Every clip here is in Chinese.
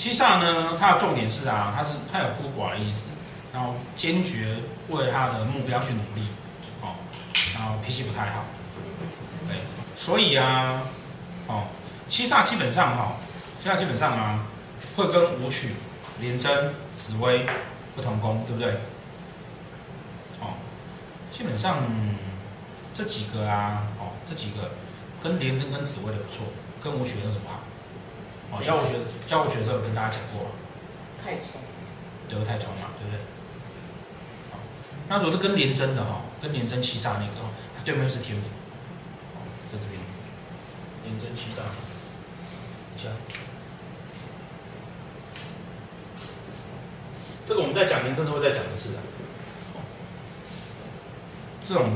七煞呢，它的重点是啊，它是它有孤寡的意思，然后坚决为他的目标去努力，哦，然后脾气不太好，对，所以啊，哦，七煞基本上哈、哦，七煞基本上啊，会跟武曲、廉贞、紫薇不同宫，对不对？哦，基本上这几个啊，哦，这几个跟廉贞跟紫薇的不错，跟武曲那个不好。哦，教务学教务学的时候有跟大家讲过，太冲，对，太冲嘛，对不对？好，那如果是跟连贞的哈，跟连贞七煞那个哈，它对面是天府，哦，在这边，连贞七煞，这样，这个我们在讲连贞都会再讲一次的，这种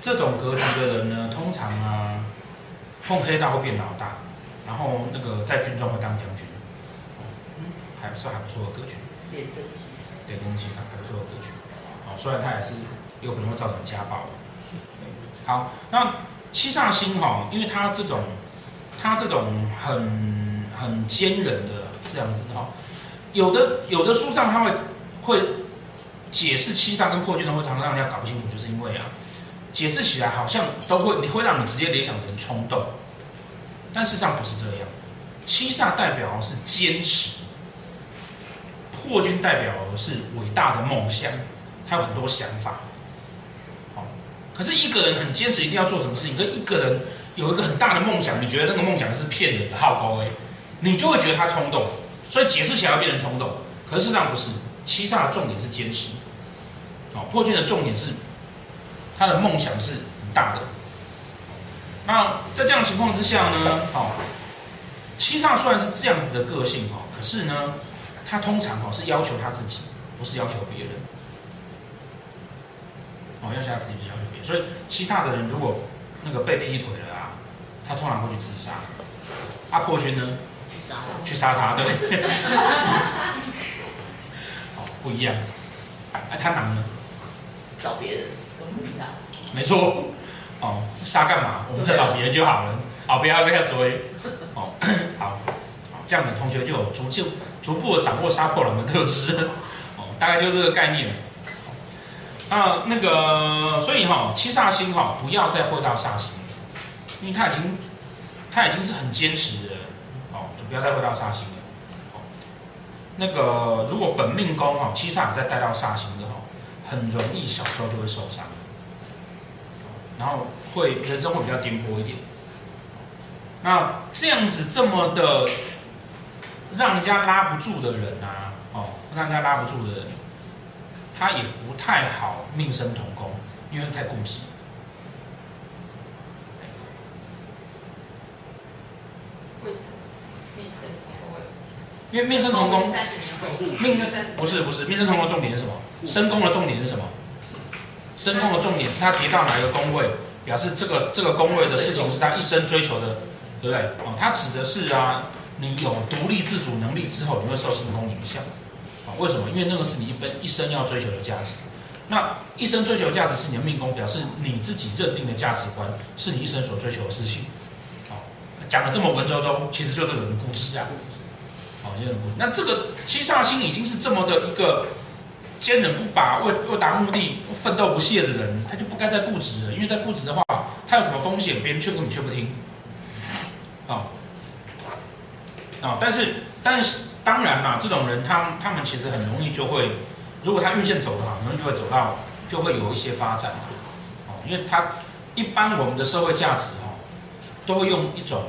这种格局的人呢，通常啊，碰黑道会变老大。然后那个在军中会当将军，嗯，还算还不错的格局。对，廉贞七煞还不错的格局。哦，虽然他也是有可能会造成家暴。好，那七煞星哈，因为他这种他这种很很坚韧的这样子哈，有的有的书上他会会解释七煞跟破军的，会常常让人家搞不清楚，就是因为啊，解释起来好像都会你会让你直接联想成冲动。但事实上不是这样，七煞代表是坚持，破军代表的是伟大的梦想，他有很多想法。好，可是一个人很坚持一定要做什么事情，跟一个人有一个很大的梦想，你觉得那个梦想是骗人的、好高诶，你就会觉得他冲动，所以解释起来要变成冲动。可是事实上不是，七煞的重点是坚持，好，破军的重点是他的梦想是很大的。那在这样的情况之下呢，哦，七煞虽然是这样子的个性哦，可是呢，他通常哦是要求他自己，不是要求别人，哦，要求他自己，不是要求别人。所以七煞的人如果那个被劈腿了啊，他通常会去自杀。阿破军呢？去杀他。去杀他，对。哦，不一样。哎，贪狼呢？找别人，跟不理他。没错。哦，杀干嘛？我们再找别人就好了。好，不要被他追。哦，好，好，这样子同学就有逐渐逐步的掌握杀破狼的特质。哦，大概就这个概念。那那个，所以哈，七煞星哈，不要再回到煞星，因为他已经他已经是很坚持的。哦，就不要再回到煞星了。哦，那个如果本命宫哈，七煞再带到煞星的话，很容易小时候就会受伤。然后会人生会比较颠簸一点，那这样子这么的让人家拉不住的人啊，哦，让人家拉不住的人，他也不太好命生同工，因为太固执。为什么命生同宫？因为命生同宫，命不是不是命生同工重点是什么？生工的重点是什么？身宫的重点是他提到哪一个宫位，表示这个这个宫位的事情是他一生追求的，对不对？哦，他指的是啊，你有独立自主能力之后，你会受星宫影响。啊，为什么？因为那个是你一辈一生要追求的价值。那一生追求的价值是你的命宫，表示你自己认定的价值观是你一生所追求的事情。好，讲的这么文绉绉，其实就是很固执啊。好，就。那这个七煞星已经是这么的一个。坚韧不拔，为为达目的奋斗不懈的人，他就不该再固执了。因为在固执的话，他有什么风险，别人劝过你却不听。啊、哦，啊、哦，但是但是当然啦，这种人他他们其实很容易就会，如果他运线走的好，可能就会走到就会有一些发展。哦，因为他一般我们的社会价值哦，都会用一种，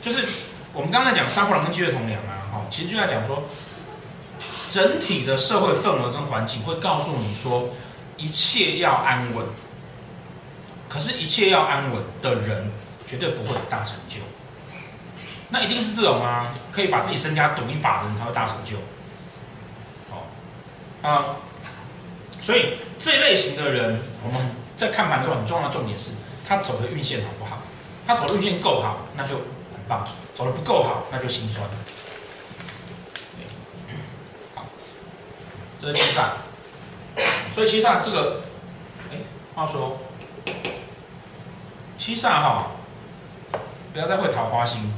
就是我们刚才讲杀破狼跟机会同梁啊，哈，其实就在讲说。整体的社会氛围跟环境会告诉你说，一切要安稳。可是，一切要安稳的人，绝对不会有大成就。那一定是这种啊，可以把自己身家赌一把的人才会大成就。好，啊，所以这一类型的人，我们在看盘的时候很重要的重点是，他走的运线好不好？他走的运线够好，那就很棒；走的不够好，那就心酸。这是七煞，所以七煞这个，哎，话说，七煞哈，不要再会桃花星，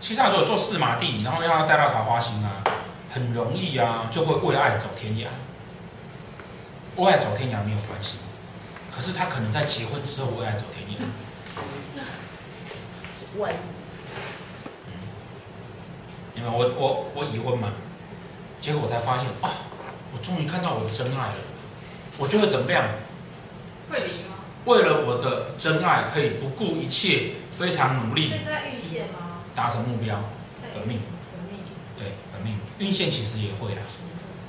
七煞如果做四马地，然后让他带到桃花星啊，很容易啊，就会为爱走天涯。为爱走天涯没有关系，可是他可能在结婚之后为爱走天涯。外嗯，因为我我我已婚嘛，结果我才发现啊，我终于看到我的真爱了，我就会怎么样？会离吗？为了我的真爱，可以不顾一切，非常努力。这是在运线吗？达成目标，本命。本命。对，本命。运线其实也会啊，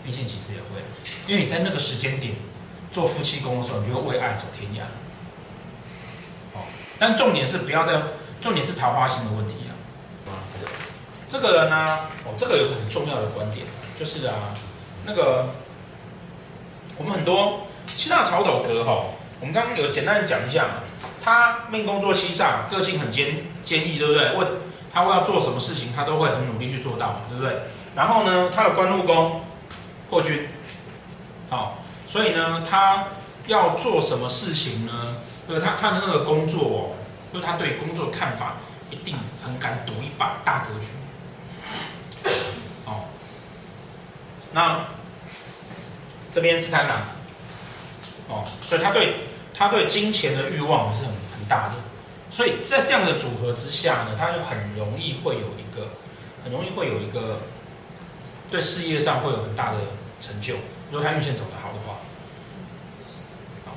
运线其实也会，因为你在那个时间点做夫妻宫的时候，你就会为爱走天涯。哦，但重点是不要在，重点是桃花星的问题啊。啊，这个人呢，哦，这个有个很重要的观点，就是啊，那个我们很多七煞曹斗格哈。我们刚刚有简单的讲一下，他命宫做七煞，个性很坚坚毅，对不对？问他会要做什么事情，他都会很努力去做到，对不对？然后呢，他的官禄宫破军，好，所以呢，他要做什么事情呢？就是他他的那个工作哦，就是他对工作的看法一定很敢赌一把大格局，那这边是贪狼，哦，所以他对。他对金钱的欲望是很很大的，所以在这样的组合之下呢，他就很容易会有一个，很容易会有一个对事业上会有很大的成就，如果他运线走得好的话。好，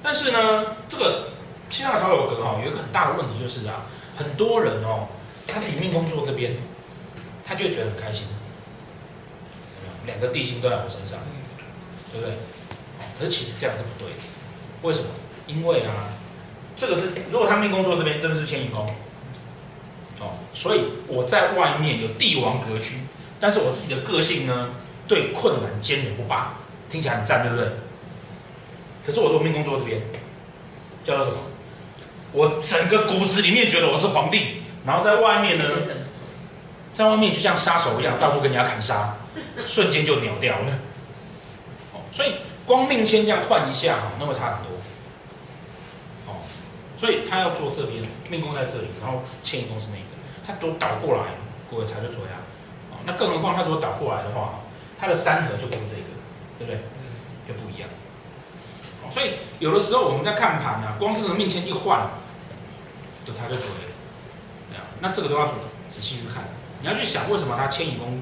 但是呢，这个七杀曹斗格哈，有一个很大的问题就是啊，很多人哦，他是以命工作这边，他就觉得很开心，两个地星都在我身上，对不对？可是其实这样是不对的。为什么？因为啊，这个是如果他命宫坐这边，真的是迁移宫，哦，所以我在外面有帝王格局，但是我自己的个性呢，对困难坚韧不拔，听起来很赞，对不对？可是我的命宫坐这边，叫做什么？我整个骨子里面觉得我是皇帝，然后在外面呢，在外面就像杀手一样，到处跟人家砍杀，瞬间就秒掉了。哦，所以。光命迁这样换一下哈，那会差很多。哦，所以他要做这边，命宫在这里，然后迁移宫是那个，他都倒过来，各位才就左呀。哦，那更何况他如果倒过来的话，他的三合就不是这个，对不对？嗯，就不一样。哦，所以有的时候我们在看盘啊，光是这个命迁一换，就他就左了。那这个都要仔仔细去看，你要去想为什么他迁移宫，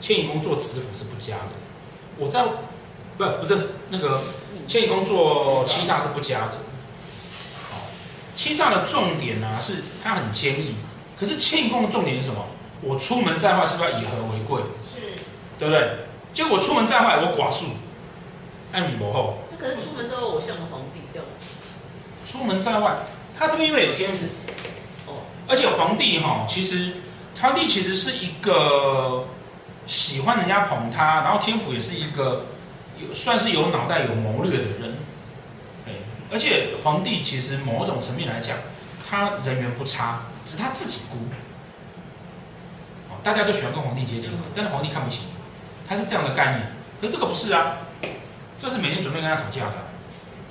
迁移宫做子府是不加的。我在。不，不是那个迁移宫做七煞是不加的。好，七煞的重点呢、啊、是它很坚毅，可是迁移宫的重点是什么？我出门在外是不是要以和为贵？是，对不对？结果我出门在外我寡数，爱米薄厚。那可是出门之后我像个皇帝这样。出门在外，他这边因为有天子，哦，而且皇帝哈，其实皇帝其实是一个喜欢人家捧他，然后天府也是一个。有算是有脑袋、有谋略的人，哎，而且皇帝其实某种层面来讲，他人缘不差，只是他自己孤。大家都喜欢跟皇帝接近，但是皇帝看不起，他是这样的概念。可是这个不是啊，这是每天准备跟他吵架的，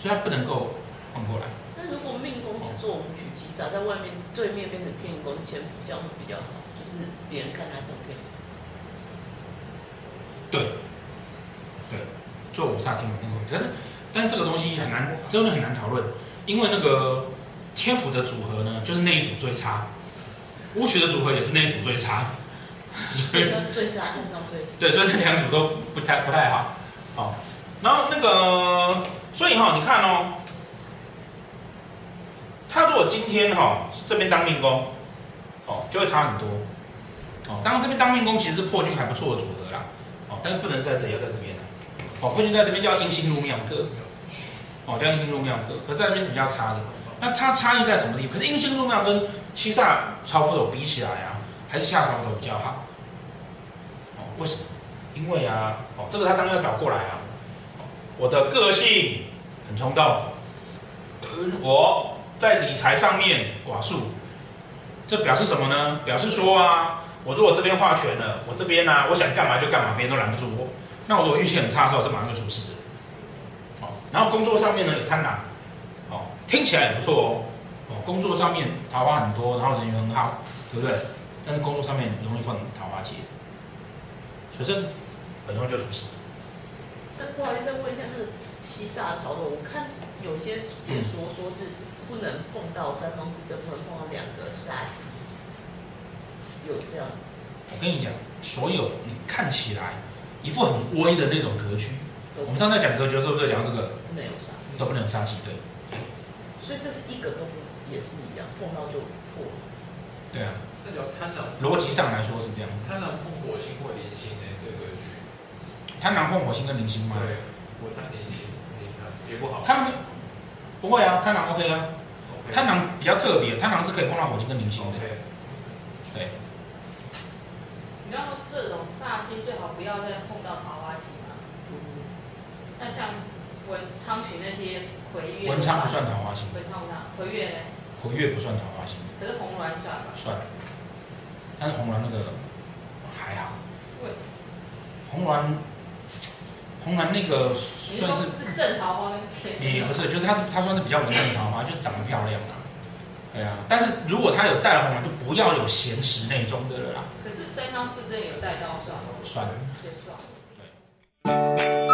所以他不能够换过来。那如果命宫是做武曲七杀，在外面对面变成天宫迁府，这样会比较好，就是别人看他这样。对，对。做五煞天府，可是，但是这个东西很难，真的很难讨论，因为那个天府的组合呢，就是那一组最差，巫曲的组合也是那一组最差，所以最差碰到最差，对，所以这两组都不太不太好，好，然后那个，所以哈，你看哦，他如果今天哈这边当命宫，哦，就会差很多，哦，当然这边当命宫其实是破军还不错的组合啦，哦，但是不能在这里，要在这边。哦，不能在这边叫阴性入庙格，哦，叫阴性入庙格，可是在这边是比较差的。那它差异在什么地方？可是阴性入庙跟七煞曹府斗比起来啊，还是七煞曹府斗比较好。哦，为什么？因为啊，哦，这个他当然要倒过来啊。我的个性很冲动，我在理财上面寡数，这表示什么呢？表示说啊，我如果这边划权了，我这边呢、我想干嘛就干嘛，别人都拦不住我。那我如果运气很差的时候，这马上就出事。哦，然后工作上面呢，有贪狼，哦，听起来也不错哦。哦，工作上面桃花很多，然后人缘很好，对不对？但是工作上面容易犯桃花劫，所以这很容易就出事。那不好意思，再问一下那个七煞朝的，我看有些解说说是不能碰到三方四正，不能碰到两个煞，有这样？我跟你讲，所有你看起来一副很威的那种格局，我们上次讲格局的时候，不是讲这个不能有杀气，都不能有煞机，对。所以这是一个都也是一样，碰到就破了。对啊。那叫贪狼。逻辑上来说是这样子。贪狼碰火星或铃星呢，这个格局。贪狼碰火星跟铃星吗？对，我贪铃星，你看也不好。他们不会啊，贪狼 OK 啊。贪狼比较特别，贪狼是可以碰到火星跟铃星的。对。这种煞星最好不要再碰到桃花星嘛。嗯。那像文昌群那些。文昌不算桃花星，文昌不算，魁月呢？魁月不算桃花星。可是红鸾算吧？算，但是红鸾那个还好。为什么？红鸾，红鸾那个算是。是正桃花也不是，就是它是它算是比较稳定桃花，就长得漂亮啊。对啊，但是如果他有带了红鸾，就不要有咸食那种的了啦。可是三方自证有带刀算吗？算。算。对。